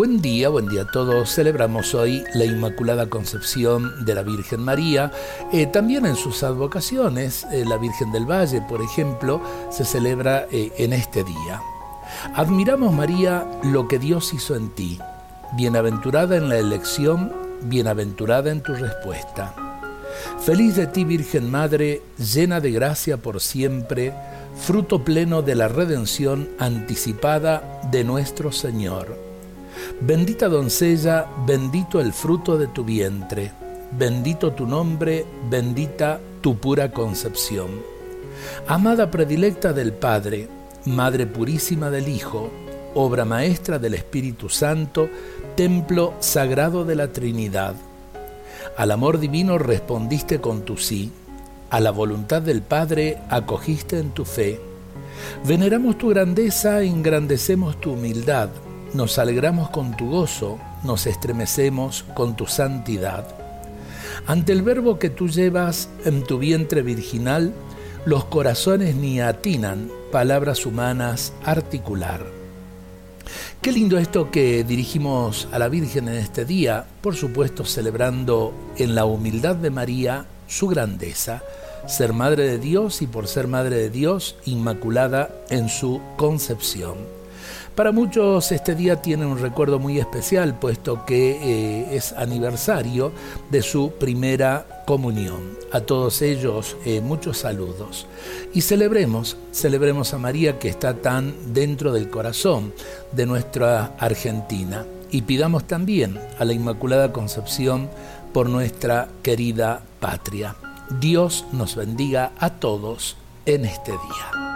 Buen día, buen día a todos. Celebramos hoy la Inmaculada Concepción de la Virgen María. Eh, también en sus advocaciones, eh, la Virgen del Valle, por ejemplo, se celebra eh, en este día. Admiramos, María, lo que Dios hizo en ti. Bienaventurada en la elección, bienaventurada en tu respuesta. Feliz de ti, Virgen Madre, llena de gracia por siempre, fruto pleno de la redención anticipada de nuestro Señor. Bendita doncella, bendito el fruto de tu vientre, bendito tu nombre, bendita tu pura concepción. Amada predilecta del Padre, Madre purísima del Hijo, obra maestra del Espíritu Santo, templo sagrado de la Trinidad. Al amor divino respondiste con tu sí, a la voluntad del Padre acogiste en tu fe. Veneramos tu grandeza, engrandecemos tu humildad nos alegramos con tu gozo, nos estremecemos con tu santidad. Ante el verbo que tú llevas en tu vientre virginal, los corazones ni atinan palabras humanas articular. Qué lindo esto que dirigimos a la Virgen en este día, por supuesto celebrando en la humildad de María su grandeza, ser Madre de Dios y por ser Madre de Dios, Inmaculada en su concepción. Para muchos este día tiene un recuerdo muy especial, puesto que eh, es aniversario de su primera comunión. A todos ellos eh, muchos saludos. Y celebremos, celebremos a María que está tan dentro del corazón de nuestra Argentina. Y pidamos también a la Inmaculada Concepción por nuestra querida patria. Dios nos bendiga a todos en este día.